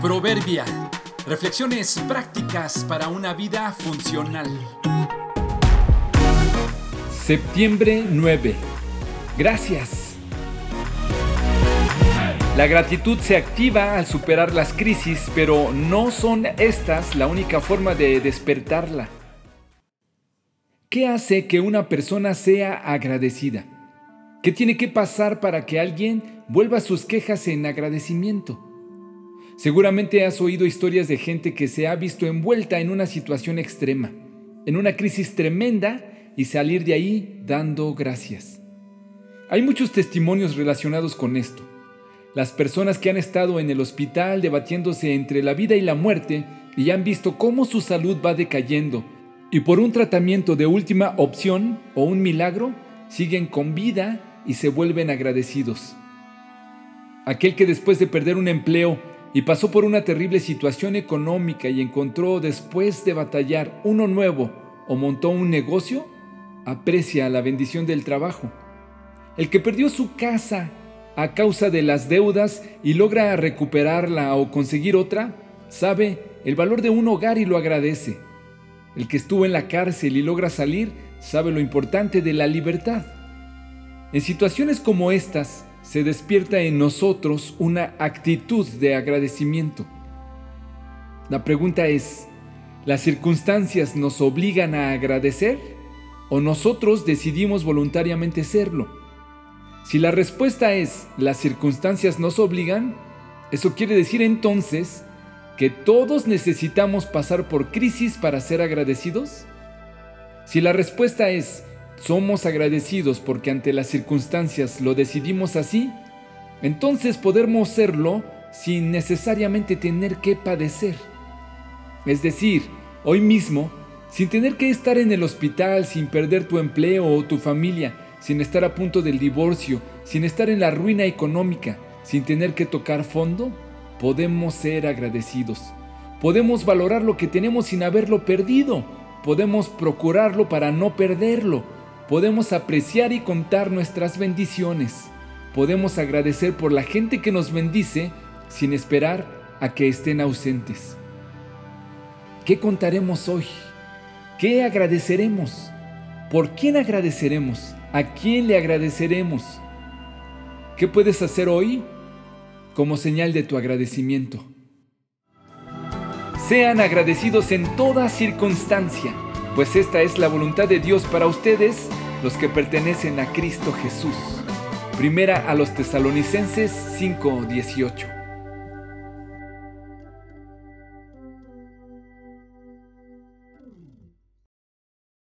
Proverbia. Reflexiones prácticas para una vida funcional. Septiembre 9. Gracias. La gratitud se activa al superar las crisis, pero no son estas la única forma de despertarla. ¿Qué hace que una persona sea agradecida? ¿Qué tiene que pasar para que alguien vuelva sus quejas en agradecimiento? Seguramente has oído historias de gente que se ha visto envuelta en una situación extrema, en una crisis tremenda y salir de ahí dando gracias. Hay muchos testimonios relacionados con esto. Las personas que han estado en el hospital debatiéndose entre la vida y la muerte y han visto cómo su salud va decayendo y por un tratamiento de última opción o un milagro siguen con vida y se vuelven agradecidos. Aquel que después de perder un empleo y pasó por una terrible situación económica y encontró después de batallar uno nuevo o montó un negocio, aprecia la bendición del trabajo. El que perdió su casa a causa de las deudas y logra recuperarla o conseguir otra, sabe el valor de un hogar y lo agradece. El que estuvo en la cárcel y logra salir, sabe lo importante de la libertad. En situaciones como estas, se despierta en nosotros una actitud de agradecimiento. La pregunta es, ¿las circunstancias nos obligan a agradecer o nosotros decidimos voluntariamente serlo? Si la respuesta es, las circunstancias nos obligan, eso quiere decir entonces que todos necesitamos pasar por crisis para ser agradecidos. Si la respuesta es, somos agradecidos porque ante las circunstancias lo decidimos así, entonces podemos serlo sin necesariamente tener que padecer. Es decir, hoy mismo, sin tener que estar en el hospital, sin perder tu empleo o tu familia, sin estar a punto del divorcio, sin estar en la ruina económica, sin tener que tocar fondo, podemos ser agradecidos. Podemos valorar lo que tenemos sin haberlo perdido. Podemos procurarlo para no perderlo podemos apreciar y contar nuestras bendiciones. Podemos agradecer por la gente que nos bendice sin esperar a que estén ausentes. ¿Qué contaremos hoy? ¿Qué agradeceremos? ¿Por quién agradeceremos? ¿A quién le agradeceremos? ¿Qué puedes hacer hoy como señal de tu agradecimiento? Sean agradecidos en toda circunstancia pues esta es la voluntad de Dios para ustedes, los que pertenecen a Cristo Jesús. Primera a los tesalonicenses 5:18.